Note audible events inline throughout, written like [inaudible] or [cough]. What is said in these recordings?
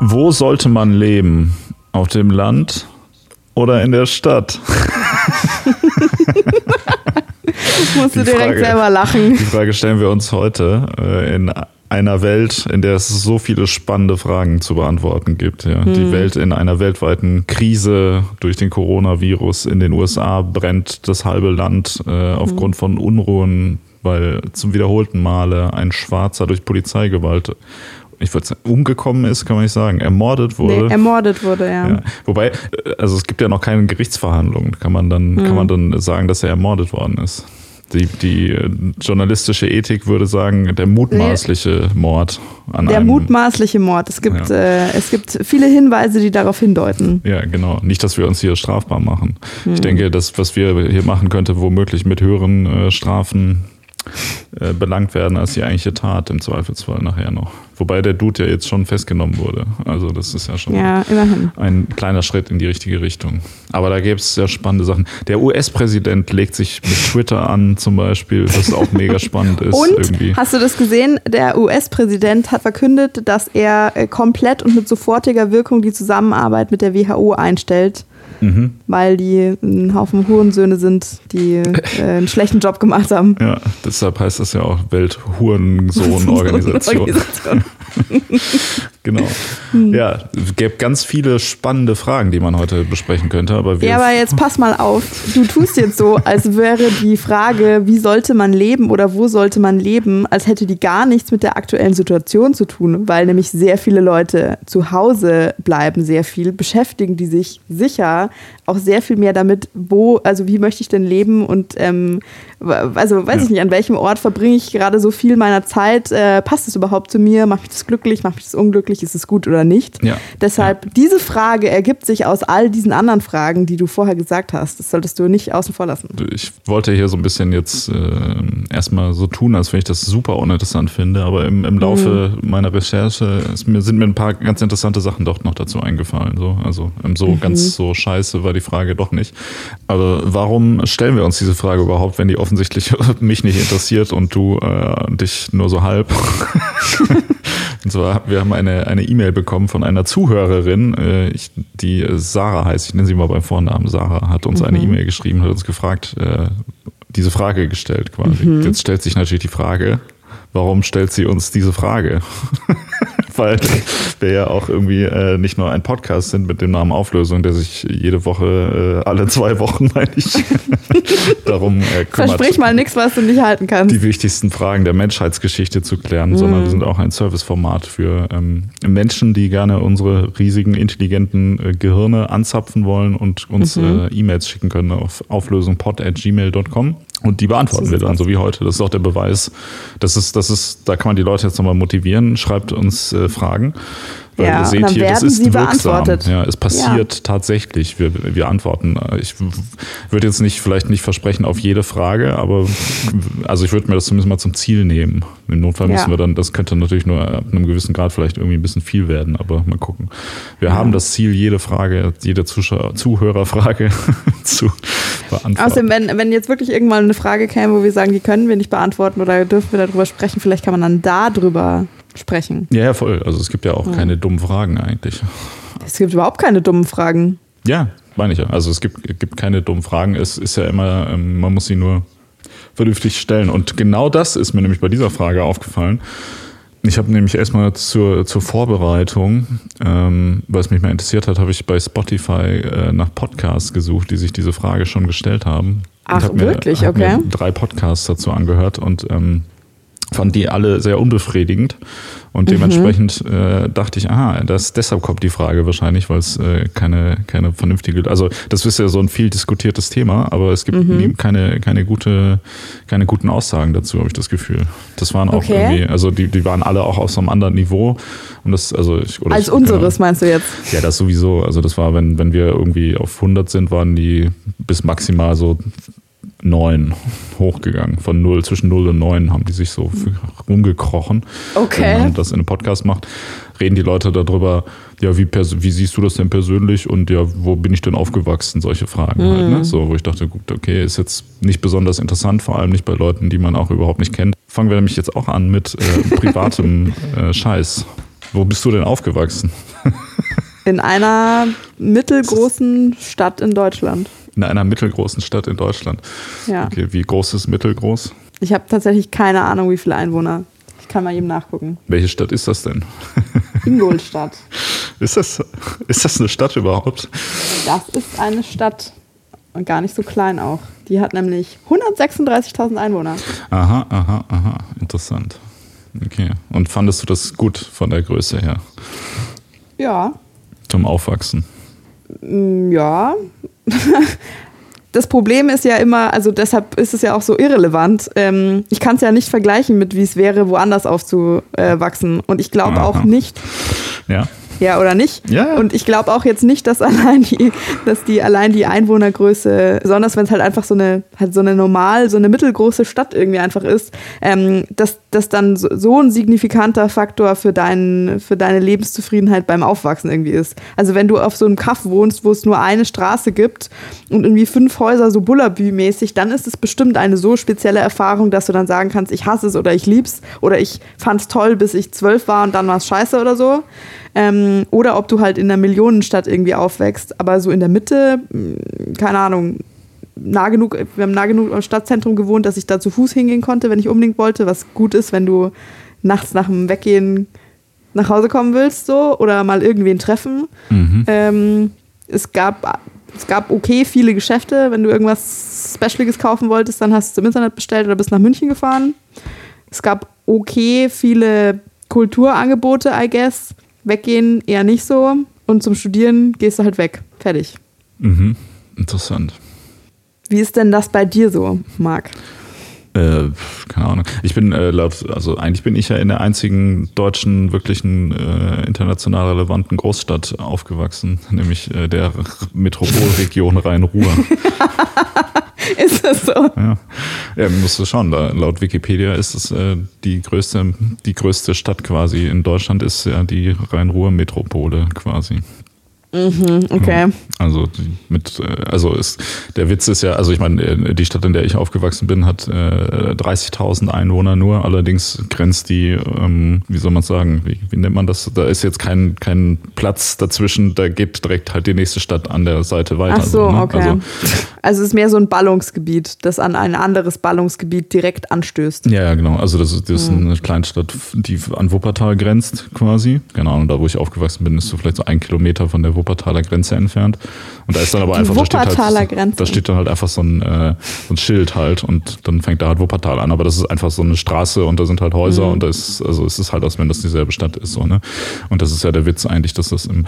Wo sollte man leben? Auf dem Land oder in der Stadt? [laughs] Musst du direkt Frage- selber lachen. Die Frage stellen wir uns heute äh, in einer Welt, in der es so viele spannende Fragen zu beantworten gibt. Ja. Die Welt in einer weltweiten Krise durch den Coronavirus. In den USA brennt das halbe Land äh, aufgrund von Unruhen, weil zum wiederholten Male ein Schwarzer durch Polizeigewalt, ich würde sagen, umgekommen ist, kann man nicht sagen, ermordet wurde. Nee, ermordet wurde, ja. Ja. Wobei, äh, also es gibt ja noch keine Gerichtsverhandlungen. Kann man dann, kann man dann sagen, dass er ermordet worden ist? Die, die äh, journalistische Ethik würde sagen, der mutmaßliche Mord an Der einem. mutmaßliche Mord. Es gibt, Ja. äh, es gibt viele Hinweise, die darauf hindeuten. Ja, genau. Nicht, dass wir uns hier strafbar machen. Hm. Ich denke, das, was wir hier machen, könnte womöglich mit höheren äh, Strafen äh, belangt werden als die eigentliche Tat im Zweifelsfall nachher noch. Wobei der Dude ja jetzt schon festgenommen wurde. Also das ist ja schon Ja, ein kleiner Schritt in die richtige Richtung. Aber da gäbe es sehr spannende Sachen. Der US-Präsident legt sich mit Twitter an, zum Beispiel, was auch mega [laughs] spannend ist. Und irgendwie. hast du das gesehen? Der US-Präsident hat verkündet, dass er äh, komplett und mit sofortiger Wirkung die Zusammenarbeit mit der WHO einstellt, Mhm. weil die ein Haufen Hurensöhne sind, die [laughs] äh, einen schlechten Job gemacht haben. Ja, deshalb heißt das ja auch Welthurensohn-Organisation. [laughs] Genau. Hm. Ja, es gäbe ganz viele spannende Fragen, die man heute besprechen könnte, aber wir Ja, aber jetzt pass mal auf. Du tust jetzt so, als wäre die Frage, wie sollte man leben oder wo sollte man leben, als hätte die gar nichts mit der aktuellen Situation zu tun, weil nämlich sehr viele Leute zu Hause bleiben, sehr viel, beschäftigen die sich sicher auch sehr viel mehr damit, wo, also wie möchte ich denn leben und ähm, also weiß Ja. ich nicht, an welchem Ort verbringe ich gerade so viel meiner Zeit, äh, passt es überhaupt zu mir, macht mich das glücklich, macht mich das unglücklich, ist es gut oder nicht? Ja. Deshalb, diese Frage ergibt sich aus all diesen anderen Fragen, die du vorher gesagt hast. Das solltest du nicht außen vor lassen. ich wollte hier so ein bisschen jetzt äh, erstmal so tun, als wenn ich das super uninteressant finde, aber im, im Laufe Mhm. meiner Recherche mir, sind mir ein paar ganz interessante Sachen doch noch dazu eingefallen. So. Also ähm, so Mhm. ganz so scheiße war die Frage doch nicht. Aber warum stellen wir uns diese Frage überhaupt, wenn die offensichtlich [laughs] mich nicht interessiert und du äh, dich nur so halb? [laughs] Und zwar, wir haben eine eine E-Mail bekommen von einer Zuhörerin, äh, ich, die Sarah heißt, ich nenne sie mal beim Vornamen. Sarah hat uns eine E-Mail geschrieben, hat uns gefragt, äh, diese Frage gestellt quasi. Jetzt stellt sich natürlich die Frage, warum stellt sie uns diese Frage? [laughs] Weil wir ja auch irgendwie äh, nicht nur ein Podcast sind mit dem Namen Auflösung, der sich jede Woche, äh, alle zwei Wochen, [laughs] meine ich, darum äh, kümmert Versprich mal nichts, was du nicht halten kannst. die wichtigsten Fragen der Menschheitsgeschichte zu klären, sondern wir sind auch ein Serviceformat für ähm, Menschen, die gerne unsere riesigen, intelligenten äh, Gehirne anzapfen wollen und uns äh, E-Mails schicken können auf auflösungpod.gmail.com. Und die beantworten wir dann, so wie heute. Das ist auch der Beweis. Das ist, das ist, da kann man die Leute jetzt nochmal motivieren. Schreibt uns äh, Fragen. Weil Ja, ihr seht dann hier, das werden ist sie wirksam. beantwortet. Ja, es passiert tatsächlich. Wir, wir antworten. Ich würde jetzt nicht, vielleicht nicht versprechen auf jede Frage, aber also ich würde mir das zumindest mal zum Ziel nehmen. Im Notfall Ja. müssen wir dann, das könnte natürlich nur ab einem gewissen Grad vielleicht irgendwie ein bisschen viel werden, aber mal gucken. Wir haben das Ziel, jede Frage, jede Zuschauer, Zuhörerfrage [laughs] zu beantworten. Außerdem, wenn, wenn jetzt wirklich irgendwann eine Frage käme, wo wir sagen, die können wir nicht beantworten oder dürfen wir darüber sprechen, vielleicht kann man dann darüber sprechen. ja, ja, voll. Also es gibt ja auch keine dummen Fragen eigentlich. Es gibt überhaupt keine dummen Fragen. Ja, meine ich ja. Also es gibt, gibt keine dummen Fragen. Es ist ja immer, ähm, man muss sie nur vernünftig stellen. Und genau das ist mir nämlich bei dieser Frage aufgefallen. Ich habe nämlich erstmal zur, zur Vorbereitung, ähm, weil es mich mal interessiert hat, habe ich bei Spotify äh, nach Podcasts gesucht, die sich diese Frage schon gestellt haben. Ach, hab mir, wirklich? hab Okay. Mir drei Podcasts dazu angehört und ähm, fand die alle sehr unbefriedigend. Mhm. Und dementsprechend äh, dachte ich, aha, das, deshalb kommt die Frage wahrscheinlich, weil es äh, keine, keine vernünftige, also das ist ja so ein viel diskutiertes Thema, aber es gibt Mhm. keine, keine, gute, keine guten Aussagen dazu, habe ich das Gefühl. Das waren auch Okay. irgendwie, also die, die waren alle auch auf so einem anderen Niveau. Und das, also ich, oder Als ich, unseres meinst du jetzt? ja, das sowieso. Also das war, wenn, wenn wir irgendwie auf 100 sind, waren die bis maximal so 9 hochgegangen. Von 0, zwischen 0 und 9 haben die sich so rumgekrochen. Okay. Wenn man das in einem Podcast macht, reden die Leute darüber, ja, wie, wie siehst du das denn persönlich und ja, wo bin ich denn aufgewachsen? Solche Fragen halt, Mhm. ne? So, wo ich dachte, gut, okay, ist jetzt nicht besonders interessant, vor allem nicht bei Leuten, die man auch überhaupt nicht kennt. fangen wir nämlich jetzt auch an mit äh, privatem [laughs] äh, Scheiß. Wo bist du denn aufgewachsen? In einer mittelgroßen [laughs] Stadt in Deutschland. In einer mittelgroßen Stadt in Deutschland. Ja. Okay, wie groß ist mittelgroß? Ich habe tatsächlich keine Ahnung, wie viele Einwohner. Ich kann mal eben nachgucken. Welche Stadt ist das denn? [laughs] Ingolstadt. Ist das, ist das eine Stadt überhaupt? Das ist eine Stadt und gar nicht so klein auch. Die hat nämlich 136.000 Einwohner. Aha, aha, aha. Interessant. Okay. Und fandest du das gut von der Größe her Ja, zum Aufwachsen? Mm, Ja. [laughs] Das Problem ist ja immer, also deshalb ist es ja auch so irrelevant. Ähm, ich kann es ja nicht vergleichen mit, wie es wäre, woanders aufzuwachsen. Und ich glaube auch nicht, Ja. Ja oder nicht. Ja. Und ich glaube auch jetzt nicht, dass [laughs] allein die, dass die allein die Einwohnergröße, besonders wenn es halt einfach so eine, halt so eine normal, so eine mittelgroße Stadt irgendwie einfach ist, ähm, dass das dann so, so ein signifikanter Faktor für, dein, für deine Lebenszufriedenheit beim Aufwachsen irgendwie ist. Also wenn du auf so einem Kaff wohnst, wo es nur eine Straße gibt und irgendwie fünf Häuser so Bullabü-mäßig, dann ist es bestimmt eine so spezielle Erfahrung, dass du dann sagen kannst, ich hasse es oder ich lieb's oder ich fand's toll, bis ich zwölf war und dann war es scheiße oder so. Ähm, oder ob du halt in einer Millionenstadt irgendwie aufwächst, aber so in der Mitte, mh, keine Ahnung, nah genug, wir haben nah genug am Stadtzentrum gewohnt, dass ich da zu Fuß hingehen konnte, wenn ich unbedingt wollte, was gut ist, wenn du nachts nach dem Weggehen nach Hause kommen willst, so, oder mal irgendwen treffen. Mhm. Ähm, es gab es gab okay viele Geschäfte. Wenn du irgendwas Specialiges kaufen wolltest, dann hast du es im Internet bestellt oder bist nach München gefahren. Es gab okay viele Kulturangebote, I guess. Weggehen eher nicht so. Und zum Studieren gehst du halt weg. Fertig. Mhm. Interessant. Wie ist denn das bei dir so, Marc? Äh, keine Ahnung. Ich bin äh, laut, also eigentlich bin ich ja in der einzigen deutschen, wirklichen äh, international relevanten Großstadt aufgewachsen, [laughs] nämlich äh, der Metropolregion Rhein-Ruhr. [laughs] [laughs] Ist das so? ja. ja, musst du schauen, da, laut Wikipedia ist es äh, die größte, die größte Stadt quasi in Deutschland ist ja die Rhein-Ruhr-Metropole quasi. Mhm, okay. Also mit, äh, also ist der Witz ist ja, also ich meine, äh, die Stadt, in der ich aufgewachsen bin, hat äh, 30.000 Einwohner nur. Allerdings grenzt die, ähm, wie soll man sagen, wie, wie nennt man das? Da ist jetzt kein kein Platz dazwischen. Da geht direkt halt die nächste Stadt an der Seite weiter. Ach so, ne? okay. Also, Also es ist mehr so ein Ballungsgebiet, das an ein anderes Ballungsgebiet direkt anstößt. ja, ja, genau. Also das ist, das ist Mhm. eine Kleinstadt, die an Wuppertal grenzt quasi. Genau. Und da, wo ich aufgewachsen bin, ist so vielleicht so ein Kilometer von der Wuppertaler Grenze entfernt. Und da ist dann aber Die einfach da steht halt, Grenze. Da steht dann halt einfach so ein, äh, so ein Schild halt und dann fängt da halt Wuppertal an. Aber das ist einfach so eine Straße und da sind halt Häuser Mhm. und da ist, also es ist halt, als wenn das dieselbe Stadt ist. So, ne? Und das ist ja der Witz eigentlich, dass das im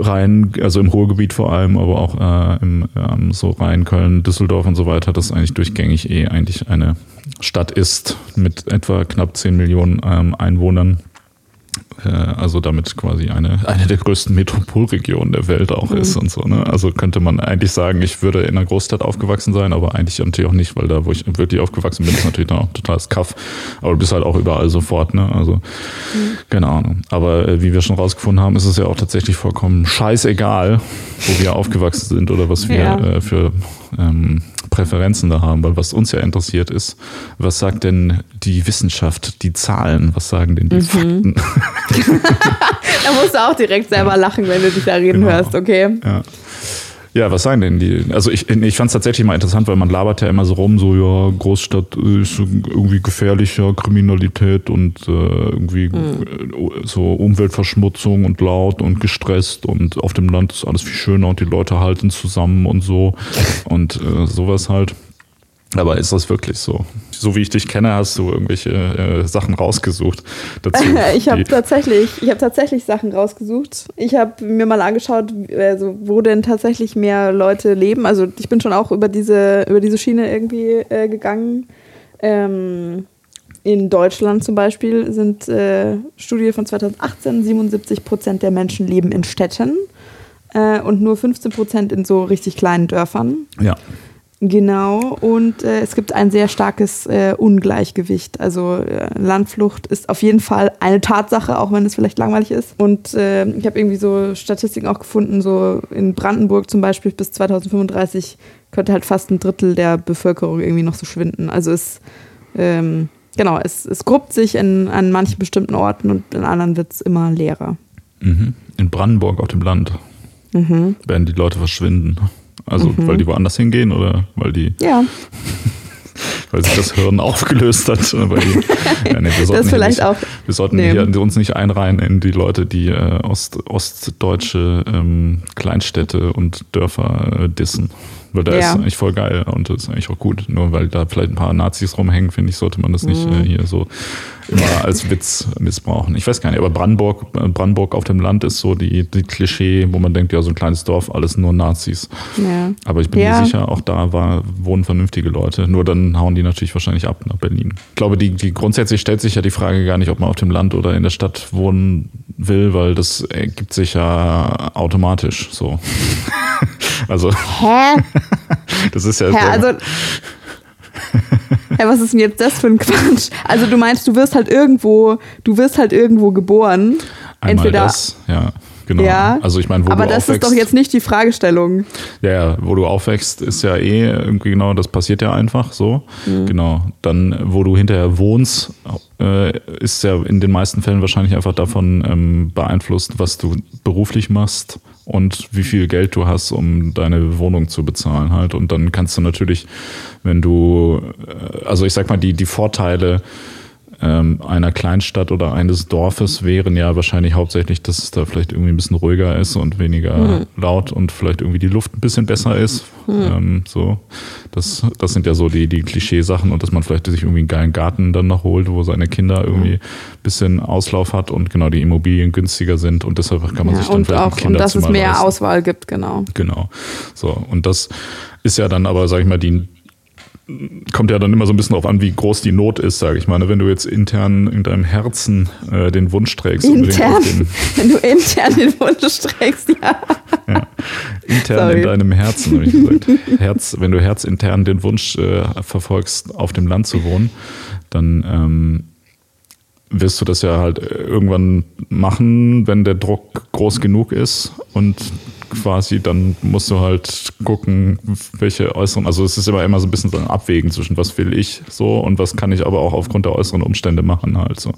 Rhein, also im Ruhrgebiet vor allem, aber auch äh, im ähm, so Rhein, Köln, Düsseldorf und so weiter, das eigentlich durchgängig eh eigentlich eine Stadt ist mit etwa knapp 10 Millionen ähm, Einwohnern. Äh, also damit quasi eine, eine der größten Metropolregionen der Welt auch ist und so. Ne? Also könnte man eigentlich sagen, ich würde in einer Großstadt aufgewachsen sein, aber eigentlich natürlich auch nicht, weil da, wo ich wirklich aufgewachsen bin, ist natürlich dann auch totales Kaff. Aber du bist halt auch überall sofort, ne? Also keine Ahnung. Aber äh, wie wir schon rausgefunden haben, ist es ja auch tatsächlich vollkommen scheißegal, wo wir aufgewachsen sind oder was wir Ja. äh, für ähm, Präferenzen da haben, weil was uns ja interessiert ist, was sagt denn die Wissenschaft, die Zahlen, was sagen denn die Mhm. Fakten? [laughs] Da musst du auch direkt selber lachen, wenn du dich da reden Genau. hörst, okay? Ja. Ja, was sagen denn die? Also ich, ich fand es tatsächlich mal interessant, weil man labert ja immer so rum, so ja, Großstadt ist irgendwie gefährlicher, Kriminalität und äh, irgendwie äh, so Umweltverschmutzung und laut und gestresst und auf dem Land ist alles viel schöner und die Leute halten zusammen und so und äh, sowas halt. Aber ist das wirklich so? So wie ich dich kenne, hast du irgendwelche äh, Sachen rausgesucht dazu. [laughs] Ich habe tatsächlich, ich habe tatsächlich Sachen rausgesucht. Ich habe mir mal angeschaut, also wo denn tatsächlich mehr Leute leben. Also ich bin schon auch über diese, über diese Schiene irgendwie äh, gegangen. Ähm, in Deutschland zum Beispiel sind äh, Studie von 2018, 77 Prozent der Menschen leben in Städten äh, und nur 15 Prozent in so richtig kleinen Dörfern. ja. Genau, und äh, es gibt ein sehr starkes äh, Ungleichgewicht. Also äh, Landflucht ist auf jeden Fall eine Tatsache, auch wenn es vielleicht langweilig ist. Und äh, ich habe irgendwie so Statistiken auch gefunden, so in Brandenburg zum Beispiel bis 2035 könnte halt fast ein Drittel der Bevölkerung irgendwie noch so schwinden. Also es ähm, genau, es, es gruppt sich in, an manchen bestimmten Orten und in anderen wird es immer leerer. Mhm. In Brandenburg auf dem Land Mhm. werden die Leute verschwinden. Also weil die woanders hingehen oder weil die, Ja, [laughs] weil sich das Hirn aufgelöst hat. Weil die, ja, nee, wir sollten hier vielleicht nicht, auch Wir sollten hier uns nicht einreihen in die Leute, die äh, Ost, ostdeutsche ähm, Kleinstädte und Dörfer äh, dissen. Weil da Ja. ist eigentlich voll geil und das ist eigentlich auch gut. Nur weil da vielleicht ein paar Nazis rumhängen, finde ich, sollte man das nicht Mhm. äh, hier so immer als Witz missbrauchen. Ich weiß gar nicht, aber Brandenburg, Brandenburg auf dem Land ist so die, die Klischee, wo man denkt, ja, so ein kleines Dorf, alles nur Nazis. ja. Aber ich bin Ja. mir sicher, auch da war, wohnen vernünftige Leute. Nur dann hauen die natürlich wahrscheinlich ab nach Berlin. Ich glaube, die, die grundsätzlich stellt sich ja die Frage gar nicht, ob man auf dem Land oder in der Stadt wohnen will, weil das ergibt sich ja automatisch so. [laughs] also, Hä? [laughs] das ist ja. Hä, sehr- also. Hä, was ist denn jetzt das für ein Quatsch? Also du meinst, du wirst halt irgendwo, du wirst halt irgendwo geboren. einmal entweder- das, ja. Genau. Ja, also ich meine, wo aber du das aufwächst, ist doch jetzt nicht die Fragestellung. Ja, ja, wo du aufwächst, ist ja eh irgendwie genau, das passiert ja einfach so. Mhm. Genau. Dann, wo du hinterher wohnst, äh, ist ja in den meisten Fällen wahrscheinlich einfach davon ähm, beeinflusst, was du beruflich machst und wie viel Geld du hast, um deine Wohnung zu bezahlen halt. Und dann kannst du natürlich, wenn du, äh, also ich sag mal, die, die Vorteile ähm, einer Kleinstadt oder eines Dorfes wären ja wahrscheinlich hauptsächlich, dass es da vielleicht irgendwie ein bisschen ruhiger ist und weniger laut und vielleicht irgendwie die Luft ein bisschen besser ist. Ähm, so, das, das sind ja so die, die Klischeesachen und dass man vielleicht sich irgendwie einen geilen Garten dann noch holt, wo seine Kinder irgendwie ein bisschen Auslauf hat und genau die Immobilien günstiger sind und deshalb kann man Ja, sich dann vielleicht ein auch, und dass es Kinderzimmer mehr leisten. Auswahl gibt, genau. Genau. So, und das ist ja dann aber, sag ich mal, die kommt ja dann immer so ein bisschen darauf an, wie groß die Not ist, sage ich mal. ne? Wenn du jetzt intern in deinem Herzen äh, den Wunsch trägst, Intern, den, [laughs] wenn du intern den Wunsch trägst, ja. intern Sorry. in deinem Herzen, habe ich gesagt. Herz, wenn du herzintern den Wunsch äh, verfolgst, auf dem Land zu wohnen, dann ähm, wirst du das ja halt irgendwann machen, wenn der Druck groß genug ist und quasi dann musst du halt gucken, welche äußeren, also es ist immer immer so ein bisschen so ein Abwägen zwischen was will ich so und was kann ich aber auch aufgrund der äußeren Umstände machen halt so.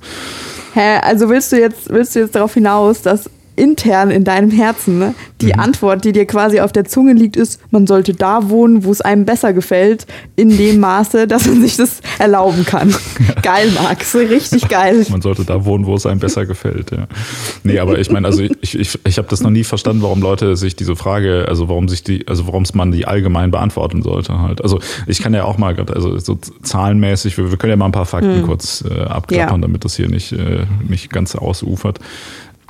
Hä, also willst du jetzt, willst du jetzt darauf hinaus, dass intern in deinem Herzen ne, die Mhm. Antwort, die dir quasi auf der Zunge liegt, ist, man sollte da wohnen, wo es einem besser gefällt, in dem Maße, [laughs] dass man sich das erlauben kann. [laughs] Geil, Max, richtig geil. Man sollte da wohnen, wo es einem besser gefällt, ja. Nee, aber ich meine, also ich, ich, ich habe das noch nie verstanden, warum Leute sich diese Frage, also warum sich die, also warum es man die allgemein beantworten sollte halt. Also ich kann ja auch mal gerade, also so zahlenmäßig, wir, wir können ja mal ein paar Fakten kurz äh, abklappern, Ja. damit das hier nicht, äh, nicht ganz ausufert.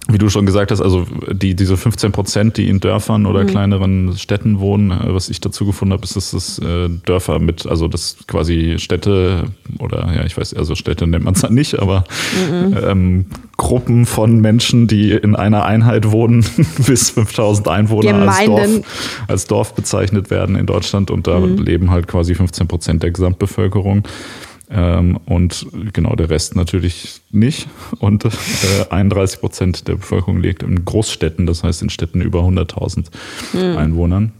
Wie du schon gesagt hast, also die, diese 15 Prozent, die in Dörfern oder kleineren Städten wohnen, äh, was ich dazu gefunden habe, ist, dass das äh, Dörfer mit, also das quasi Städte oder ja, ich weiß, also Städte nennt man es dann nicht, aber ähm, Gruppen von Menschen, die in einer Einheit wohnen, [laughs] bis 5000 Einwohner als. Dorf, als Dorf bezeichnet werden in Deutschland und da leben halt quasi 15 Prozent der Gesamtbevölkerung. Ähm, und genau der Rest natürlich nicht. Und äh, 31 Prozent der Bevölkerung lebt in Großstädten, das heißt in Städten über 100.000 Einwohnern.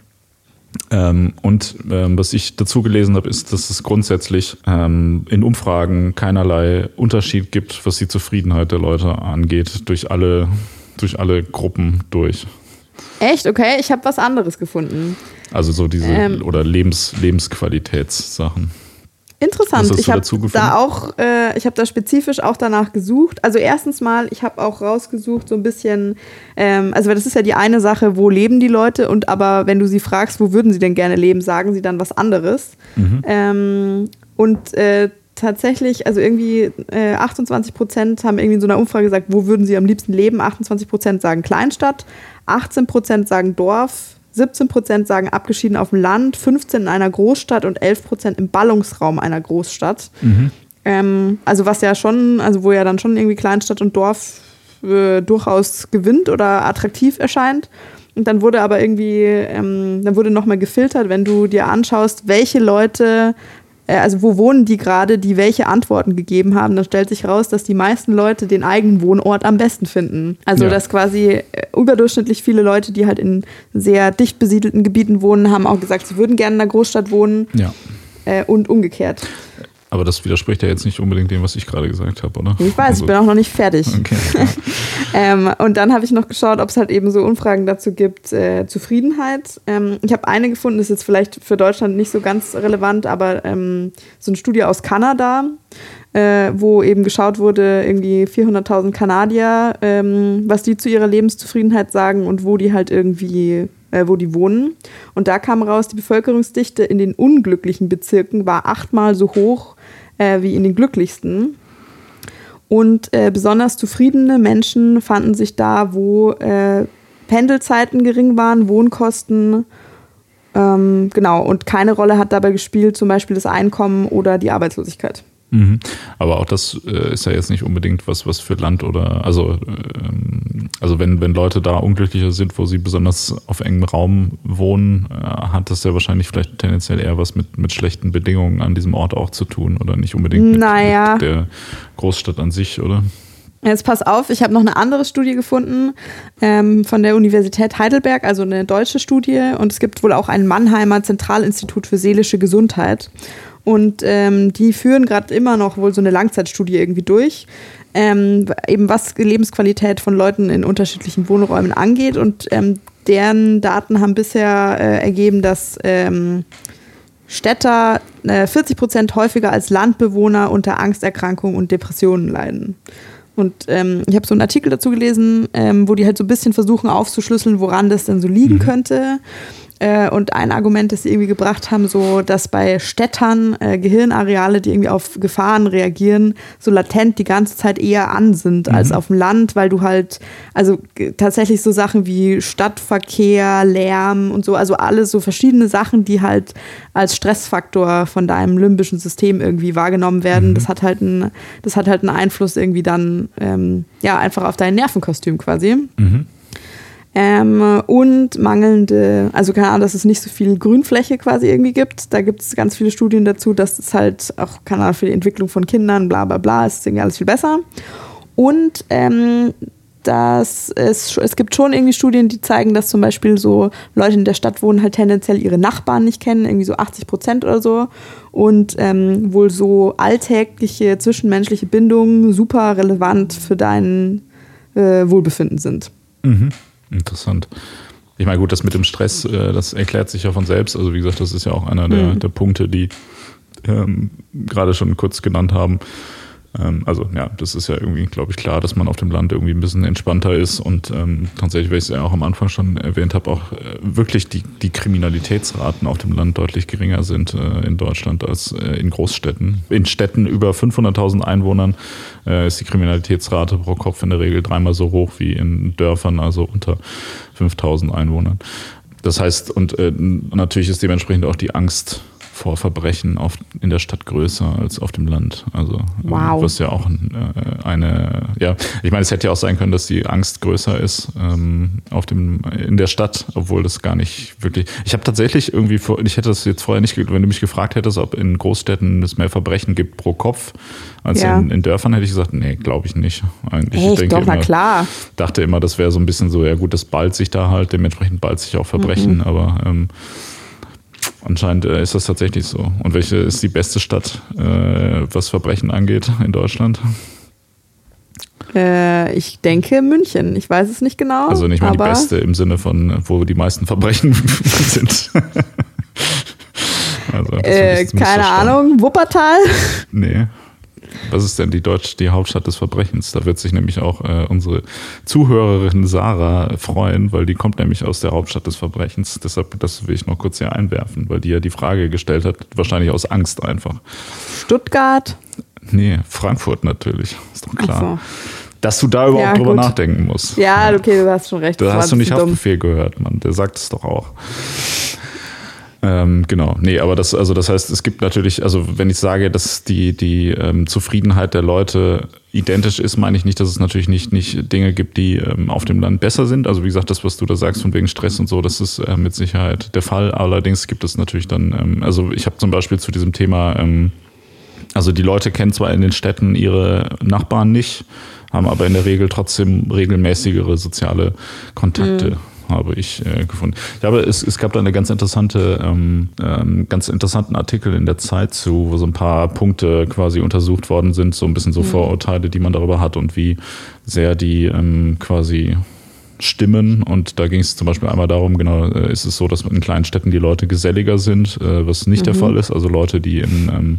Ähm, und ähm, was ich dazu gelesen habe, ist, dass es grundsätzlich ähm, in Umfragen keinerlei Unterschied gibt, was die Zufriedenheit der Leute angeht, durch alle, durch alle Gruppen durch. Echt? Okay, ich habe was anderes gefunden. Also so diese Ähm. oder Lebens, Lebensqualitätssachen. Interessant. Ich habe da auch, äh, ich habe da spezifisch auch danach gesucht. Also erstens mal, ich habe auch rausgesucht so ein bisschen, ähm, also weil das ist ja die eine Sache, wo leben die Leute und aber wenn du sie fragst, wo würden sie denn gerne leben, sagen sie dann was anderes. Mhm. Ähm, und äh, tatsächlich, also irgendwie äh, 28 Prozent haben irgendwie in so einer Umfrage gesagt, wo würden sie am liebsten leben. 28 Prozent sagen Kleinstadt, 18 Prozent sagen Dorf, 17 Prozent sagen abgeschieden auf dem Land, 15 in einer Großstadt und 11 Prozent im Ballungsraum einer Großstadt. Ähm, also was ja schon, also wo ja dann schon irgendwie Kleinstadt und Dorf äh, durchaus gewinnt oder attraktiv erscheint. Und dann wurde aber irgendwie, ähm, dann wurde nochmal gefiltert, wenn du dir anschaust, welche Leute, also wo wohnen die gerade, die welche Antworten gegeben haben, dann stellt sich raus, dass die meisten Leute den eigenen Wohnort am besten finden. Also Ja. dass quasi äh, überdurchschnittlich viele Leute, die halt in sehr dicht besiedelten Gebieten wohnen, haben auch gesagt, sie würden gerne in einer Großstadt wohnen Ja. äh, und umgekehrt. Aber das widerspricht ja jetzt nicht unbedingt dem, was ich gerade gesagt habe, oder? Ich weiß, also, ich bin auch noch nicht fertig. Okay, [laughs] ähm, und dann habe ich noch geschaut, ob es halt eben so Umfragen dazu gibt, äh, Zufriedenheit. Ähm, ich habe eine gefunden, das ist jetzt vielleicht für Deutschland nicht so ganz relevant, aber ähm, so eine Studie aus Kanada, äh, wo eben geschaut wurde, irgendwie 400.000 Kanadier, ähm, was die zu ihrer Lebenszufriedenheit sagen und wo die halt irgendwie äh, wo die wohnen. Und da kam raus, die Bevölkerungsdichte in den unglücklichen Bezirken war achtmal so hoch äh, wie in den glücklichsten. Und äh, besonders zufriedene Menschen fanden sich da, wo äh, Pendelzeiten gering waren, Wohnkosten, ähm, genau, und keine Rolle hat dabei gespielt, zum Beispiel das Einkommen oder die Arbeitslosigkeit. Mhm. Aber auch das äh, ist ja jetzt nicht unbedingt was, was für Land oder also ähm, also wenn, wenn Leute da unglücklicher sind, wo sie besonders auf engem Raum wohnen, äh, hat das ja wahrscheinlich vielleicht tendenziell eher was mit, mit schlechten Bedingungen an diesem Ort auch zu tun oder nicht unbedingt naja. mit, mit der Großstadt an sich, oder? Jetzt pass auf, ich habe noch eine andere Studie gefunden ähm, von der Universität Heidelberg, also eine deutsche Studie. Und es gibt wohl auch ein Mannheimer Zentralinstitut für seelische Gesundheit. Und ähm, die führen gerade immer noch wohl so eine Langzeitstudie irgendwie durch. Ähm, eben was Lebensqualität von Leuten in unterschiedlichen Wohnräumen angeht. Und ähm, deren Daten haben bisher äh, ergeben, dass ähm, Städter äh, 40 Prozent häufiger als Landbewohner unter Angsterkrankungen und Depressionen leiden. Und ähm, ich habe so einen Artikel dazu gelesen, ähm, wo die halt so ein bisschen versuchen aufzuschlüsseln, woran das denn so liegen mhm. könnte. Äh, und ein Argument, das sie irgendwie gebracht haben, so, dass bei Städtern äh, Gehirnareale, die irgendwie auf Gefahren reagieren, so latent die ganze Zeit eher an sind mhm. als auf dem Land, weil du halt, also tatsächlich so Sachen wie Stadtverkehr, Lärm und so, also alles so verschiedene Sachen, die halt als Stressfaktor von deinem limbischen System irgendwie wahrgenommen werden. Mhm. Das hat halt einen, das hat halt einen Einfluss irgendwie dann, ähm, ja, einfach auf dein Nervenkostüm quasi. Mhm. Ähm, und mangelnde, also keine Ahnung, dass es nicht so viel Grünfläche quasi irgendwie gibt. Da gibt es ganz viele Studien dazu, dass es halt auch, keine Ahnung, für die Entwicklung von Kindern, bla bla bla, ist irgendwie alles viel besser. Und ähm, dass es, es gibt schon irgendwie Studien, die zeigen, dass zum Beispiel so Leute in der Stadt wohnen, halt tendenziell ihre Nachbarn nicht kennen, irgendwie so 80 Prozent oder so. Und ähm, wohl so alltägliche zwischenmenschliche Bindungen super relevant für dein äh, Wohlbefinden sind. Mhm. Interessant. Ich meine, gut, das mit dem Stress, äh, das erklärt sich ja von selbst. Also wie gesagt, das ist ja auch einer der, mhm. der Punkte, die ähm, gerade schon kurz genannt haben. Ähm, also ja, das ist ja irgendwie, glaube ich, klar, dass man auf dem Land irgendwie ein bisschen entspannter ist und ähm, tatsächlich, weil ich es ja auch am Anfang schon erwähnt habe, auch äh, wirklich die, die Kriminalitätsraten auf dem Land deutlich geringer sind äh, in Deutschland als äh, in Großstädten. In Städten über 500.000 Einwohnern äh, ist die Kriminalitätsrate pro Kopf in der Regel dreimal so hoch wie in Dörfern, also unter 5.000 Einwohnern. Das heißt, und äh, natürlich ist dementsprechend auch die Angst vor Verbrechen auf, in der Stadt größer als auf dem Land. Also äh, wow. was ja auch äh, eine, ja, ich meine, es hätte ja auch sein können, dass die Angst größer ist ähm, auf dem, in der Stadt, obwohl das gar nicht wirklich. Ich habe tatsächlich irgendwie vor, ich hätte das jetzt vorher nicht, wenn du mich gefragt hättest, ob in Großstädten es mehr Verbrechen gibt pro Kopf als ja. in, in, Dörfern, hätte ich gesagt, nee, glaube ich nicht. Eigentlich Echt? denke Doch, immer, na klar. dachte immer, das wäre so ein bisschen so, ja gut, das ballt sich da halt, dementsprechend ballt sich auch Verbrechen, mhm. aber ähm, Anscheinend äh, ist das tatsächlich so. Und welche ist die beste Stadt, äh, was Verbrechen angeht in Deutschland? Äh, ich denke München. Ich weiß es nicht genau. Also nicht mal die beste im Sinne von, wo die meisten Verbrechen [laughs] sind. also, äh, keine Ahnung. Wuppertal? Nee. Was ist denn die Deutsch, die Hauptstadt des Verbrechens? Da wird sich nämlich auch äh, unsere Zuhörerin Sarah freuen, weil die kommt nämlich aus der Hauptstadt des Verbrechens. Deshalb, das will ich noch kurz hier einwerfen, weil die ja die Frage gestellt hat, wahrscheinlich aus Angst einfach. Stuttgart? Nee, Frankfurt natürlich, ist doch klar. So. Dass du da überhaupt ja, drüber gut. nachdenken musst. Ja, okay, du hast schon recht. Da hast du nicht Haftbefehl gehört, Mann. Der sagt es doch auch. Ähm, genau, nee, aber das, also das heißt, es gibt natürlich, also wenn ich sage, dass die, die ähm, Zufriedenheit der Leute identisch ist, meine ich nicht, dass es natürlich nicht, nicht Dinge gibt, die ähm, auf dem Land besser sind. Also wie gesagt, das, was du da sagst, von wegen Stress und so, das ist äh, mit Sicherheit der Fall. Allerdings gibt es natürlich dann, ähm, also ich habe zum Beispiel zu diesem Thema, ähm, also die Leute kennen zwar in den Städten ihre Nachbarn nicht, haben aber in der Regel trotzdem regelmäßigere soziale Kontakte. Mhm habe ich äh, gefunden. Ich habe, es, es gab da eine ganz interessante, ähm, ähm, ganz interessanten Artikel in der Zeit zu, wo so ein paar Punkte quasi untersucht worden sind, so ein bisschen so mhm. Vorurteile, die man darüber hat und wie sehr die ähm, quasi stimmen. Und da ging es zum Beispiel einmal darum, genau, äh, ist es so, dass in kleinen Städten die Leute geselliger sind, äh, was nicht mhm. der Fall ist. Also Leute, die in, ähm,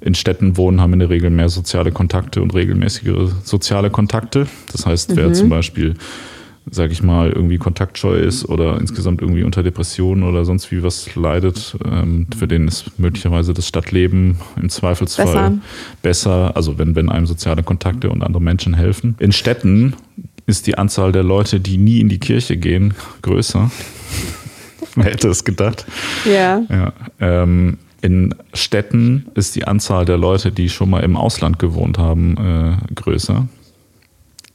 in Städten wohnen, haben in der Regel mehr soziale Kontakte und regelmäßigere soziale Kontakte. Das heißt, mhm. wer zum Beispiel sag ich mal, irgendwie kontaktscheu ist oder insgesamt irgendwie unter Depressionen oder sonst wie was leidet, ähm, für den ist möglicherweise das Stadtleben im Zweifelsfall besser. besser, also wenn, wenn einem soziale Kontakte und andere Menschen helfen. In Städten ist die Anzahl der Leute, die nie in die Kirche gehen, größer. [laughs] Wer hätte es gedacht? Ja. ja ähm, in Städten ist die Anzahl der Leute, die schon mal im Ausland gewohnt haben, äh, größer.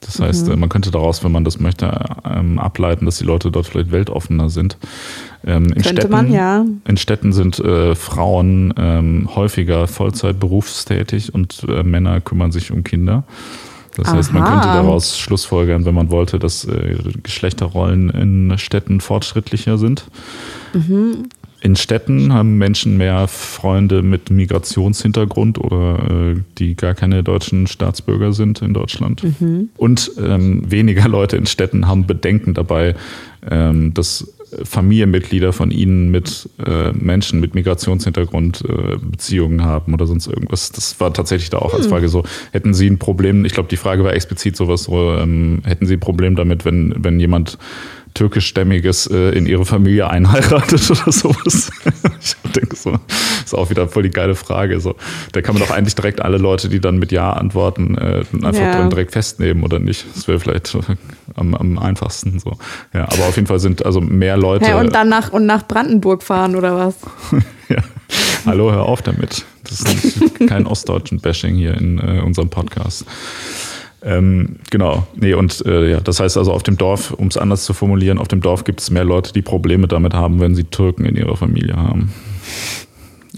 Das heißt, mhm. man könnte daraus, wenn man das möchte, ähm, ableiten, dass die Leute dort vielleicht weltoffener sind. Ähm, in könnte Städten, man, ja. In Städten sind äh, Frauen ähm, häufiger Vollzeit berufstätig und äh, Männer kümmern sich um Kinder. Das Aha. heißt, man könnte daraus schlussfolgern, wenn man wollte, dass äh, Geschlechterrollen in Städten fortschrittlicher sind. Mhm. In Städten haben Menschen mehr Freunde mit Migrationshintergrund oder äh, die gar keine deutschen Staatsbürger sind in Deutschland. Mhm. Und ähm, weniger Leute in Städten haben Bedenken dabei, ähm, dass Familienmitglieder von ihnen mit äh, Menschen mit Migrationshintergrund äh, Beziehungen haben oder sonst irgendwas. Das war tatsächlich da auch als hm. Frage so. Hätten Sie ein Problem, ich glaube, die Frage war explizit sowas so, ähm, hätten Sie ein Problem damit, wenn, wenn jemand türkischstämmiges äh, in ihre Familie einheiratet [laughs] oder sowas. ich denke so, ist auch wieder voll die geile Frage. So, da kann man doch eigentlich direkt alle Leute, die dann mit Ja antworten, äh, einfach ja. direkt festnehmen oder nicht. Das wäre vielleicht am, am, einfachsten so. Ja, aber auf jeden Fall sind also mehr Leute. Ja, und dann nach und nach Brandenburg fahren oder was? [laughs] ja. Hallo, hör auf damit. Das ist kein [laughs] ostdeutschen Bashing hier in äh, unserem Podcast. Ähm, genau, nee, und äh, ja, das heißt also auf dem Dorf, um es anders zu formulieren, auf dem Dorf gibt es mehr Leute, die Probleme damit haben, wenn sie Türken in ihrer Familie haben.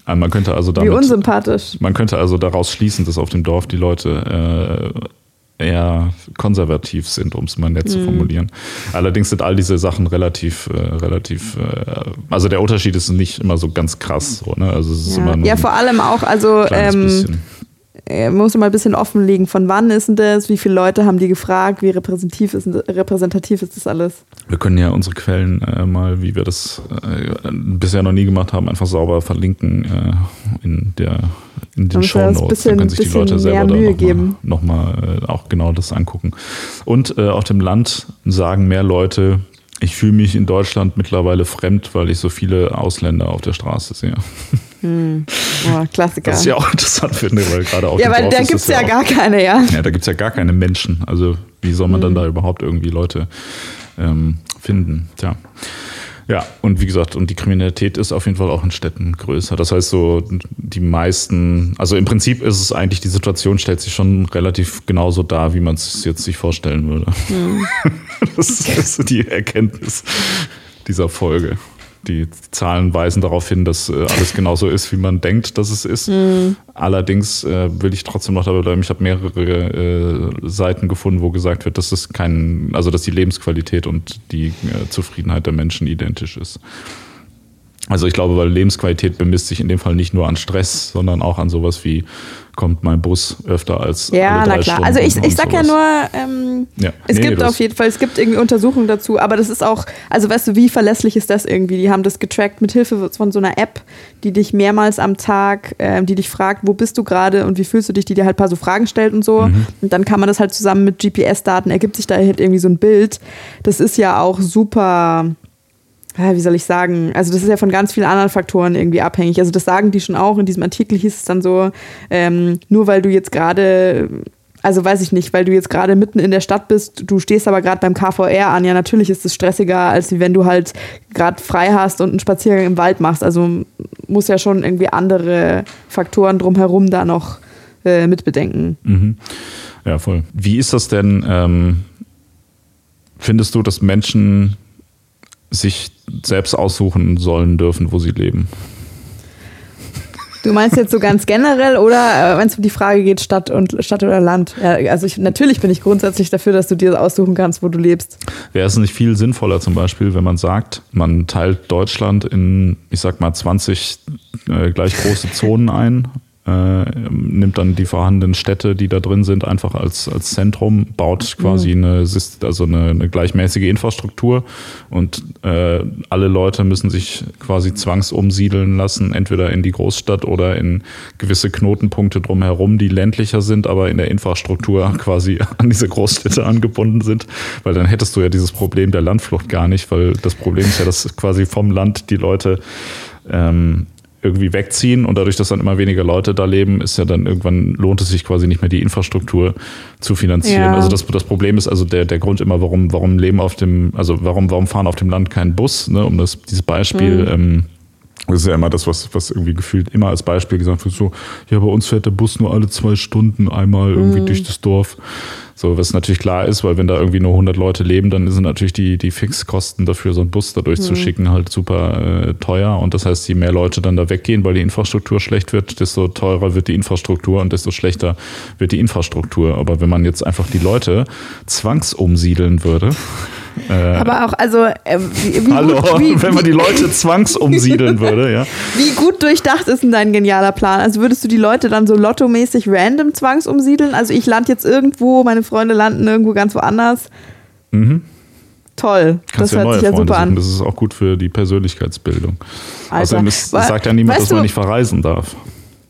Äh, man könnte also damit, Wie unsympathisch. Man könnte also daraus schließen, dass auf dem Dorf die Leute äh, eher konservativ sind, um es mal nett mhm. zu formulieren. Allerdings sind all diese Sachen relativ, äh, relativ, äh, also der Unterschied ist nicht immer so ganz krass. So, ne? also es ist ja. immer ja, vor allem auch, also ähm, äh, muss mal ein bisschen offenlegen, von wann ist denn das, wie viele Leute haben die gefragt, wie repräsentativ ist, repräsentativ ist das alles? Wir können ja unsere Quellen äh, mal, wie wir das äh, bisher noch nie gemacht haben, einfach sauber verlinken äh, in, der, in den Show Notes. Dann können sich die Leute selber da nochmal noch mal, äh, auch genau das angucken. Und äh, auf dem Land sagen mehr Leute, ich fühle mich in Deutschland mittlerweile fremd, weil ich so viele Ausländer auf der Straße sehe. Hm. Oh, Klassiker. Das ist ja auch interessant finde, weil gerade auch. Ja, weil da gibt es ja, ja gar keine, ja. Ja, da gibt es ja gar keine Menschen. Also wie soll man hm. dann da überhaupt irgendwie Leute ähm, finden? Tja. Ja, und wie gesagt, und die Kriminalität ist auf jeden Fall auch in Städten größer. Das heißt, so die meisten, also im Prinzip ist es eigentlich, die Situation stellt sich schon relativ genauso dar, wie man es jetzt sich vorstellen würde. Mhm. [laughs] Das ist die Erkenntnis dieser Folge die Zahlen weisen darauf hin, dass äh, alles genauso ist, wie man denkt, dass es ist. Mhm. Allerdings äh, will ich trotzdem noch dabei bleiben. Ich habe mehrere äh, Seiten gefunden, wo gesagt wird, dass es kein, also dass die Lebensqualität und die äh, Zufriedenheit der Menschen identisch ist. Also ich glaube, weil Lebensqualität bemisst sich in dem Fall nicht nur an Stress, sondern auch an sowas wie kommt mein Bus öfter als ja, alle drei na klar. Stunden also ich, ich sag sowas. ja nur, ähm, ja. es nee, gibt auf jeden Fall, es gibt irgendwie Untersuchungen dazu, aber das ist auch, also weißt du, wie verlässlich ist das irgendwie? Die haben das getrackt mit Hilfe von so einer App, die dich mehrmals am Tag, äh, die dich fragt, wo bist du gerade und wie fühlst du dich, die dir halt ein paar so Fragen stellt und so. Mhm. Und dann kann man das halt zusammen mit GPS-Daten, ergibt sich da halt irgendwie so ein Bild. Das ist ja auch super wie soll ich sagen, also das ist ja von ganz vielen anderen Faktoren irgendwie abhängig. Also das sagen die schon auch. In diesem Artikel hieß es dann so, ähm, nur weil du jetzt gerade, also weiß ich nicht, weil du jetzt gerade mitten in der Stadt bist, du stehst aber gerade beim KVR an, ja natürlich ist es stressiger, als wenn du halt gerade frei hast und einen Spaziergang im Wald machst. Also muss ja schon irgendwie andere Faktoren drumherum da noch äh, mitbedenken. Mhm. Ja, voll. Wie ist das denn? Ähm, findest du, dass Menschen sich selbst aussuchen sollen dürfen, wo sie leben. Du meinst jetzt so ganz generell oder äh, wenn es um die Frage geht, Stadt und Stadt oder Land? Ja, also ich, natürlich bin ich grundsätzlich dafür, dass du dir aussuchen kannst, wo du lebst. Wäre es nicht viel sinnvoller zum Beispiel, wenn man sagt, man teilt Deutschland in, ich sag mal, 20 äh, gleich große Zonen ein äh, nimmt dann die vorhandenen Städte, die da drin sind, einfach als, als Zentrum, baut quasi mhm. eine, also eine, eine, gleichmäßige Infrastruktur und äh, alle Leute müssen sich quasi zwangsumsiedeln lassen, entweder in die Großstadt oder in gewisse Knotenpunkte drumherum, die ländlicher sind, aber in der Infrastruktur [laughs] quasi an diese Großstädte angebunden sind, weil dann hättest du ja dieses Problem der Landflucht gar nicht, weil das Problem ist ja, dass quasi vom Land die Leute ähm, irgendwie wegziehen und dadurch, dass dann immer weniger Leute da leben, ist ja dann irgendwann lohnt es sich quasi nicht mehr die Infrastruktur zu finanzieren. Ja. Also das, das Problem ist also der, der Grund immer, warum, warum leben auf dem, also warum, warum fahren auf dem Land kein Bus, ne, um das, dieses Beispiel, mhm. ähm, das ist ja immer das, was, was irgendwie gefühlt immer als Beispiel gesagt wird, so, ja, bei uns fährt der Bus nur alle zwei Stunden einmal irgendwie mhm. durch das Dorf. So, was natürlich klar ist, weil wenn da irgendwie nur 100 Leute leben, dann sind natürlich die, die Fixkosten dafür, so einen Bus da durchzuschicken, mhm. halt super äh, teuer. Und das heißt, je mehr Leute dann da weggehen, weil die Infrastruktur schlecht wird, desto teurer wird die Infrastruktur und desto schlechter wird die Infrastruktur. Aber wenn man jetzt einfach die Leute zwangsumsiedeln würde, Aber auch, also, äh, wie, wie Hallo, gut, wie, wenn man die Leute zwangsumsiedeln [laughs] würde, ja. Wie gut durchdacht ist denn dein genialer Plan? Also würdest du die Leute dann so lottomäßig random zwangsumsiedeln? Also ich lande jetzt irgendwo, meine Freunde landen irgendwo ganz woanders. Mhm. Toll. Kannst das hört sich ja Freunde super suchen. an. Das ist auch gut für die Persönlichkeitsbildung. Alter. Außerdem ist, sagt ja niemand, dass man nicht verreisen darf.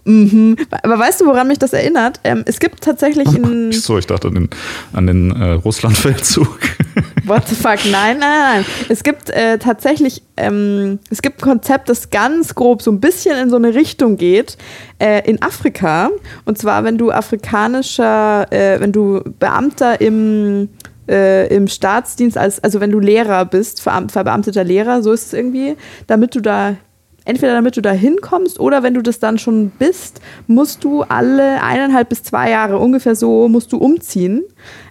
Mhm. Aber weißt du, woran mich das erinnert? Ähm, es gibt tatsächlich ein. So, ich dachte an den, an den äh, Russlandfeldzug. [laughs] What the fuck? Nein, nein, nein. Es gibt äh, tatsächlich, ähm, es gibt ein Konzept, das ganz grob so ein bisschen in so eine Richtung geht. Äh, in Afrika. Und zwar, wenn du afrikanischer, äh, wenn du Beamter im äh, im Staatsdienst, als, also wenn du Lehrer bist, verbeamteter Lehrer, so ist es irgendwie, damit du da entweder damit du da hinkommst oder wenn du das dann schon bist, musst du alle eineinhalb bis zwei Jahre ungefähr so musst du umziehen.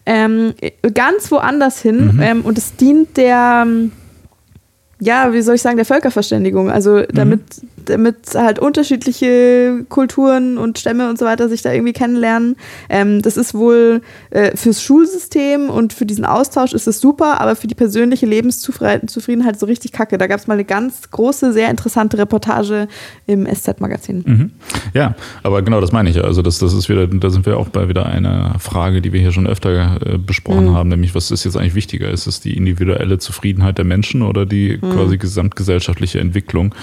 Ähm, ganz woanders hin. Mhm. Ähm, und es dient der, ja, wie soll ich sagen, der Völkerverständigung. Also damit, mhm damit halt unterschiedliche Kulturen und Stämme und so weiter sich da irgendwie kennenlernen. Ähm, das ist wohl äh, fürs Schulsystem und für diesen Austausch ist es super, aber für die persönliche Lebenszufriedenheit so richtig kacke. Da gab es mal eine ganz große, sehr interessante Reportage im SZ-Magazin. Mhm. Ja, aber genau das meine ich. Also das, das ist wieder, da sind wir auch bei wieder einer Frage, die wir hier schon öfter äh, besprochen mhm. haben, nämlich was ist jetzt eigentlich wichtiger? Ist es die individuelle Zufriedenheit der Menschen oder die mhm. quasi gesamtgesellschaftliche Entwicklung?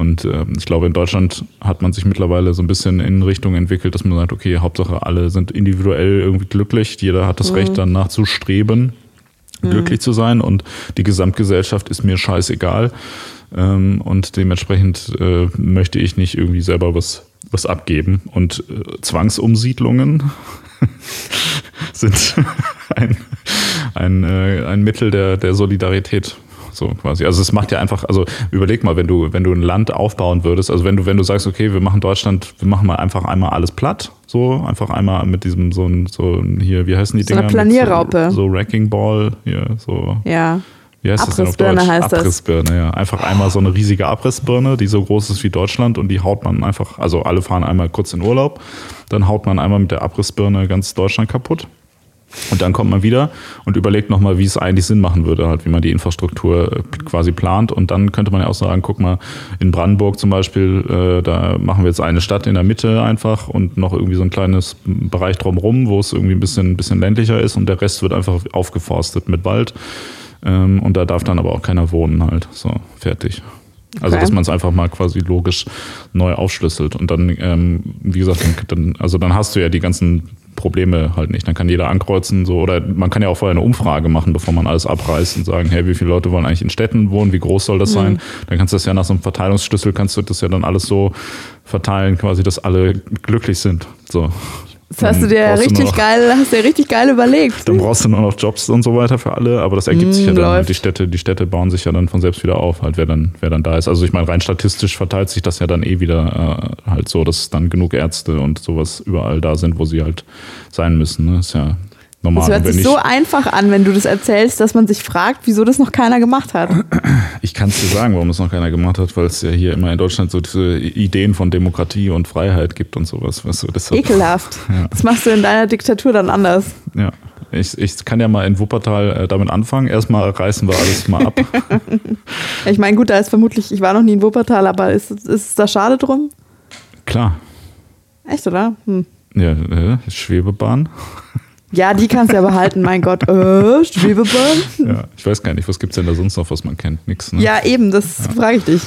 Und äh, ich glaube, in Deutschland hat man sich mittlerweile so ein bisschen in Richtung entwickelt, dass man sagt, okay, Hauptsache alle sind individuell irgendwie glücklich, jeder hat das mhm. Recht danach zu streben, mhm. glücklich zu sein und die Gesamtgesellschaft ist mir scheißegal. Ähm, und dementsprechend äh, möchte ich nicht irgendwie selber was, was abgeben. Und äh, Zwangsumsiedlungen [laughs] sind [laughs] ein, ein, äh, ein Mittel der, der Solidarität so quasi. Also es macht ja einfach, also überleg mal, wenn du, wenn du ein Land aufbauen würdest, also wenn du, wenn du sagst, okay, wir machen Deutschland, wir machen mal einfach einmal alles platt, so, einfach einmal mit diesem, so ein, so hier, wie heißen die so Dinger? Eine Planierraupe. So, so Wrecking Ball, hier, so. Ja. Wie heißt Abrissbirne das denn auf Deutsch? heißt Abrissbirne, ja. Einfach einmal so eine riesige Abrissbirne, die so groß ist wie Deutschland und die haut man einfach, also alle fahren einmal kurz in Urlaub, dann haut man einmal mit der Abrissbirne ganz Deutschland kaputt. Und dann kommt man wieder und überlegt nochmal, wie es eigentlich Sinn machen würde, halt, wie man die Infrastruktur äh, quasi plant. Und dann könnte man ja auch sagen, guck mal, in Brandenburg zum Beispiel, äh, da machen wir jetzt eine Stadt in der Mitte einfach und noch irgendwie so ein kleines Bereich drumherum, wo es irgendwie ein bisschen, ein bisschen ländlicher ist und der Rest wird einfach aufgeforstet mit Wald. Ähm, und da darf dann aber auch keiner wohnen halt. So, fertig. Also, dass man es einfach mal quasi logisch neu aufschlüsselt. Und dann, ähm, wie gesagt, dann, also dann hast du ja die ganzen Probleme halt nicht. Dann kann jeder ankreuzen, so, oder man kann ja auch vorher eine Umfrage machen, bevor man alles abreißt und sagen, hey, wie viele Leute wollen eigentlich in Städten wohnen, wie groß soll das mhm. sein? Dann kannst du das ja nach so einem Verteilungsschlüssel, kannst du das ja dann alles so verteilen, quasi, dass alle glücklich sind. So. Das hast du dir richtig noch, geil, hast dir richtig geil überlegt. Dann brauchst du nur noch Jobs und so weiter für alle, aber das ergibt mm, sich ja dann. Läuft. Die Städte, die Städte bauen sich ja dann von selbst wieder auf, halt wer dann, wer dann da ist. Also ich meine, rein statistisch verteilt sich das ja dann eh wieder äh, halt so, dass dann genug Ärzte und sowas überall da sind, wo sie halt sein müssen. Ne? Ist ja normal. Das hört sich so einfach an, wenn du das erzählst, dass man sich fragt, wieso das noch keiner gemacht hat. Ich kann es dir sagen, warum es noch keiner gemacht hat, weil es ja hier immer in Deutschland so diese Ideen von Demokratie und Freiheit gibt und sowas. Weißt du, deshalb, Ekelhaft. Ja. Das machst du in deiner Diktatur dann anders. Ja. Ich, ich kann ja mal in Wuppertal äh, damit anfangen. Erstmal reißen wir alles mal ab. [laughs] ich meine, gut, da ist vermutlich, ich war noch nie in Wuppertal, aber ist, ist es da schade drum? Klar. Echt, oder? Hm. Ja, äh, Schwebebahn. Ja, die kannst du ja behalten, mein Gott. Äh, Schwebebahn? Ja, ich weiß gar nicht, was gibt es denn da sonst noch, was man kennt? Nix, ne? Ja, eben, das ja. frage ich dich.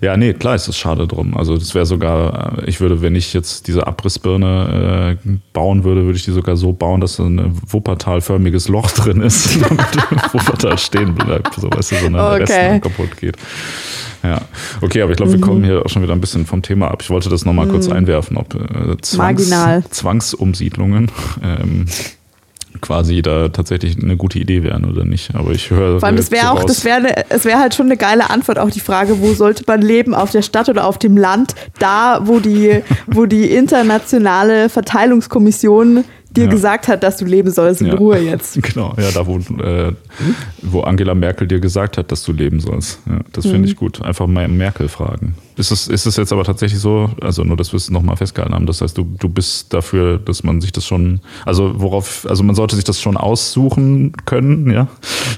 Ja, nee, klar ist es schade drum. Also das wäre sogar, äh, ich würde, wenn ich jetzt diese Abrissbirne äh, bauen würde, würde ich die sogar so bauen, dass ein Wuppertal-förmiges Loch [laughs] drin ist, [laughs] damit Wuppertal stehen bleibt, so weißt du, so eine okay. Rest kaputt geht. Ja, okay, aber ich glaube, wir kommen mhm. hier auch schon wieder ein bisschen vom Thema ab. Ich wollte das nochmal mhm. kurz einwerfen, ob äh, Zwangs Zwangsumsiedlungen [laughs] ähm, quasi da tatsächlich eine gute Idee wären oder nicht. Aber ich höre. Vor allem, das wäre auch, das wäre, ne, es wäre halt schon eine geile Antwort auch die Frage, wo sollte man leben, auf der Stadt oder auf dem Land, da, wo die, wo die internationale Verteilungskommission dir ja. gesagt hat, dass du leben sollst in ja. Ruhe jetzt. [laughs] Genau, ja, da wo, äh, wo Angela Merkel dir gesagt hat, dass du leben sollst. Ja, das finde mhm. ich gut. Einfach mal Merkel fragen. Ist es, ist es jetzt aber tatsächlich so, also nur, dass wir es nochmal festgehalten haben, das heißt, du, du bist dafür, dass man sich das schon, also worauf, also man sollte sich das schon aussuchen können, ja,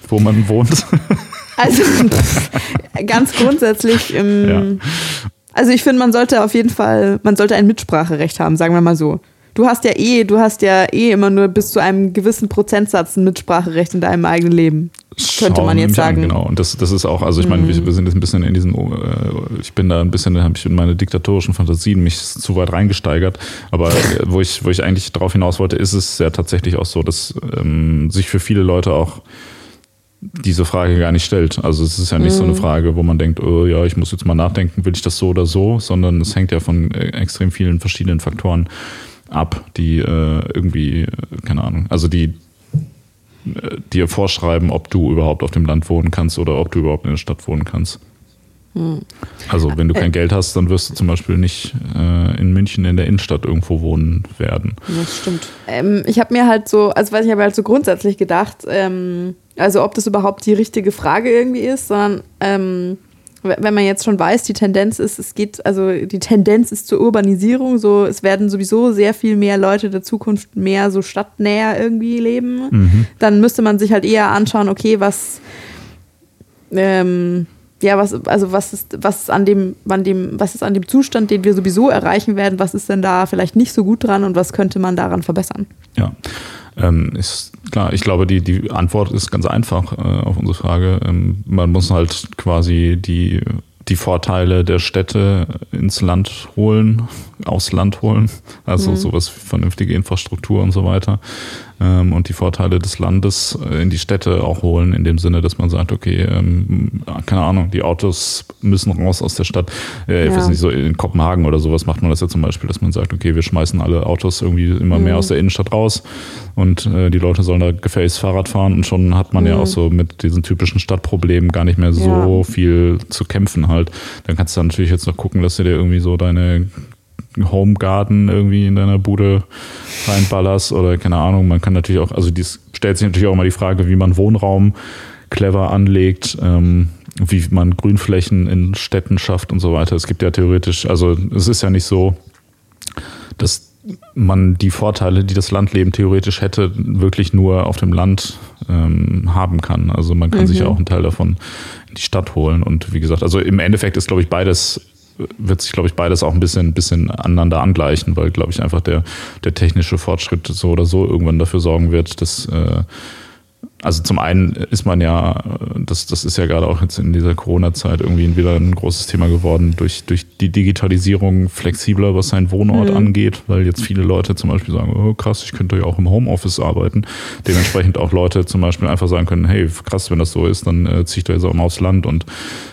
wo man wohnt. [laughs] Also ganz grundsätzlich, ähm, also ich finde, man sollte auf jeden Fall, man sollte ein Mitspracherecht haben, sagen wir mal so du hast ja eh, du hast ja eh immer nur bis zu einem gewissen Prozentsatz ein Mitspracherecht in deinem eigenen Leben. Könnte man jetzt sagen. An, genau, und das, das ist auch, also ich meine, mhm. wir, wir, sind jetzt ein bisschen in diesen, äh, ich bin da ein bisschen, da habe ich in meine diktatorischen Fantasien mich zu weit reingesteigert. Aber wo ich, wo ich eigentlich darauf hinaus wollte, ist es ja tatsächlich auch so, dass ähm, sich für viele Leute auch diese Frage gar nicht stellt. Also es ist ja nicht mhm. so eine mhm. Frage, wo man denkt, oh ja, ich muss jetzt mal nachdenken, will ich das so oder so, sondern es hängt ja von äh, extrem vielen verschiedenen Faktoren ab, die äh, irgendwie, keine Ahnung, also die äh, dir vorschreiben, ob du überhaupt auf dem Land wohnen kannst oder ob du überhaupt in der Stadt wohnen kannst. Hm. Also wenn du kein Geld hast, dann wirst du zum Beispiel nicht äh, in München in der Innenstadt irgendwo wohnen werden. Das stimmt. Ähm, ich habe mir halt so, also weiß ich habe halt so grundsätzlich gedacht, ähm, also ob das überhaupt die richtige Frage irgendwie ist, sondern ähm, wenn man jetzt schon weiß, die Tendenz ist, es geht, also die Tendenz ist zur Urbanisierung, so es werden sowieso sehr viel mehr Leute der Zukunft mehr so stadtnäher irgendwie leben, mhm. dann müsste man sich halt eher anschauen, okay, was ähm, ja, was, also was ist, was ist an dem, an dem, was ist an dem Zustand, den wir sowieso erreichen werden, was ist denn da vielleicht nicht so gut dran und was könnte man daran verbessern? Ja. Ähm, ist klar, ich glaube, die, die Antwort ist ganz einfach äh, auf unsere Frage. Ähm, man muss halt quasi die, die Vorteile der Städte ins Land holen, aufs Land holen. Also mhm. sowas wie vernünftige Infrastruktur und so weiter ähm, und die Vorteile des Landes äh, in die Städte auch holen, in dem Sinne, dass man sagt, okay, ähm, keine Ahnung, die Autos müssen raus aus der Stadt. Äh, ich weiß nicht, so in Kopenhagen oder sowas macht man das ja zum Beispiel, dass man sagt, okay, wir schmeißen alle Autos irgendwie immer mhm. mehr aus der Innenstadt raus und äh, die Leute sollen da gefälligst Fahrrad fahren und schon hat man mhm. ja auch so mit diesen typischen Stadtproblemen gar nicht mehr so ja. viel zu kämpfen halt. Dann kannst du dann natürlich jetzt noch gucken, dass du dir irgendwie so deine Homegarden irgendwie in deiner Bude reinballerst oder keine Ahnung. Man kann natürlich auch, also dies stellt sich natürlich auch mal die Frage, wie man Wohnraum clever anlegt, ähm, wie man Grünflächen in Städten schafft und so weiter. Es gibt ja theoretisch, also es ist ja nicht so, dass man die Vorteile, die das Landleben theoretisch hätte, wirklich nur auf dem Land ähm, haben kann. Also man kann mhm. sich ja auch einen Teil davon in die Stadt holen. Und wie gesagt, also im Endeffekt ist, glaube ich, beides wird sich, glaube ich, beides auch ein bisschen, bisschen aneinander angleichen, weil, glaube ich, einfach der, der technische Fortschritt so oder so irgendwann dafür sorgen wird, dass äh, also zum einen ist man ja, das, das ist ja gerade auch jetzt in dieser Corona-Zeit irgendwie wieder ein großes Thema geworden, durch, durch die Digitalisierung flexibler, was seinen Wohnort mhm. angeht, weil jetzt viele Leute zum Beispiel sagen, oh krass, ich könnte ja auch im Homeoffice arbeiten. Dementsprechend auch Leute zum Beispiel einfach sagen können, hey, krass, wenn das so ist, dann äh, ziehe ich da jetzt auch mal aufs Land und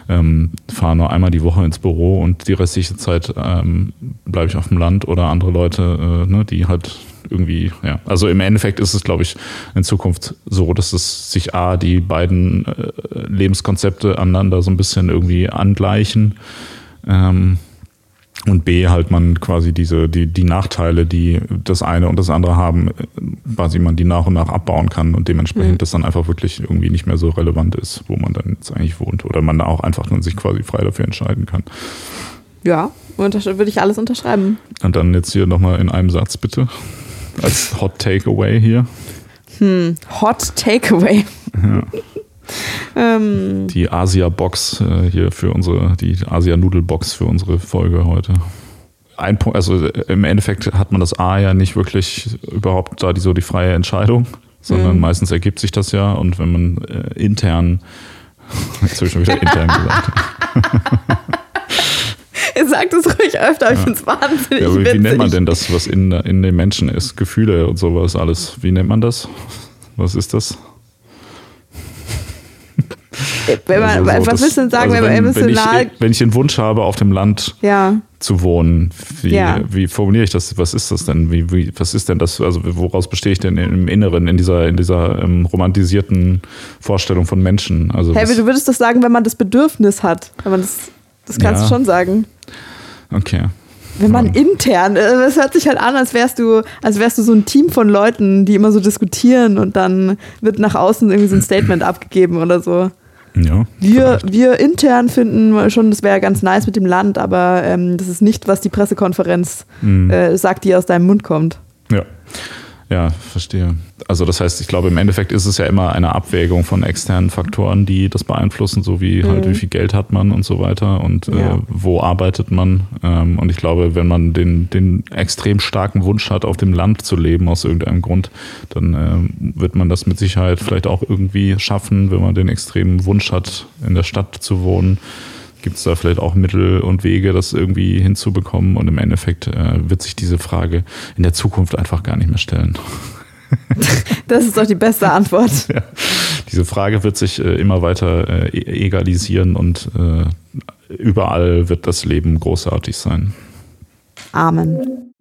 ähm, fahre nur einmal die Woche ins Büro und die restliche Zeit ähm, bleibe ich auf dem Land oder andere Leute, äh, ne, die halt irgendwie, ja. Also im Endeffekt ist es, glaube ich, in Zukunft so, dass es sich A, die beiden äh, Lebenskonzepte aneinander so ein bisschen irgendwie angleichen. Ähm, Und B, halt man quasi diese, die, die Nachteile, die das eine und das andere haben, äh, quasi man die nach und nach abbauen kann und dementsprechend Mhm. das dann einfach wirklich irgendwie nicht mehr so relevant ist, wo man dann jetzt eigentlich wohnt. Oder man da auch einfach dann sich quasi frei dafür entscheiden kann. Ja, würde ich alles unterschreiben. Und dann jetzt hier nochmal in einem Satz bitte. Als Hot Takeaway hier. Hm, Hot Takeaway. [laughs] ähm, Die Asia-Box äh, hier für unsere, die Asia-Nudel-Box für unsere Folge heute. Ein Punkt, also äh, im Endeffekt hat man das A ja nicht wirklich überhaupt da die, so die freie Entscheidung, sondern Mhm. meistens ergibt sich das ja und wenn man äh, intern, [laughs] jetzt habe ich schon wieder intern gesagt, [laughs] [laughs] sagt es ruhig öfter, aber ich finde es wahnsinnig ja, aber wie witzig. nennt man denn das, was in, in den Menschen ist? Gefühle und sowas alles. Wie nennt man das? Was ist das? Wenn man, Also so, was das- willst du denn sagen, also wenn man wenn, wenn, emotional... ich, wenn ich den Wunsch habe, auf dem Land ja, zu wohnen. Wie, Ja. wie formuliere ich das? Was ist das denn? Wie, wie, was ist denn das? Also woraus bestehe ich denn im Inneren, in dieser, in dieser ähm, romantisierten Vorstellung von Menschen? Also hey, du würdest doch sagen, wenn man das Bedürfnis hat. Wenn man das, das kannst Ja. du schon sagen. okay. Wenn man intern, äh, das hört sich halt an, als wärst du, als wärst du so ein Team von Leuten, die immer so diskutieren und dann wird nach außen irgendwie so ein Statement [clears throat] abgegeben oder so. Ja. Wir, vielleicht. wir intern finden schon, das wäre ganz nice mit dem Land, aber ähm, das ist nicht, was die Pressekonferenz Mhm. äh, sagt, die aus deinem Mund kommt. Ja. Ja, verstehe. Also das heißt, ich glaube, im Endeffekt ist es ja immer eine Abwägung von externen Faktoren, die das beeinflussen, so wie halt, Mhm. wie viel Geld hat man und so weiter und Ja. äh, wo arbeitet man. Ähm, und ich glaube, wenn man den, den extrem starken Wunsch hat, auf dem Land zu leben aus irgendeinem Grund, dann ähm, wird man das mit Sicherheit vielleicht auch irgendwie schaffen, wenn man den extremen Wunsch hat, in der Stadt zu wohnen. Gibt es da vielleicht auch Mittel und Wege, das irgendwie hinzubekommen? Und im Endeffekt äh, wird sich diese Frage in der Zukunft einfach gar nicht mehr stellen. [laughs] Das ist doch die beste Antwort. [laughs] Ja. Diese Frage wird sich äh, immer weiter äh, e- egalisieren und äh, überall wird das Leben großartig sein. Amen.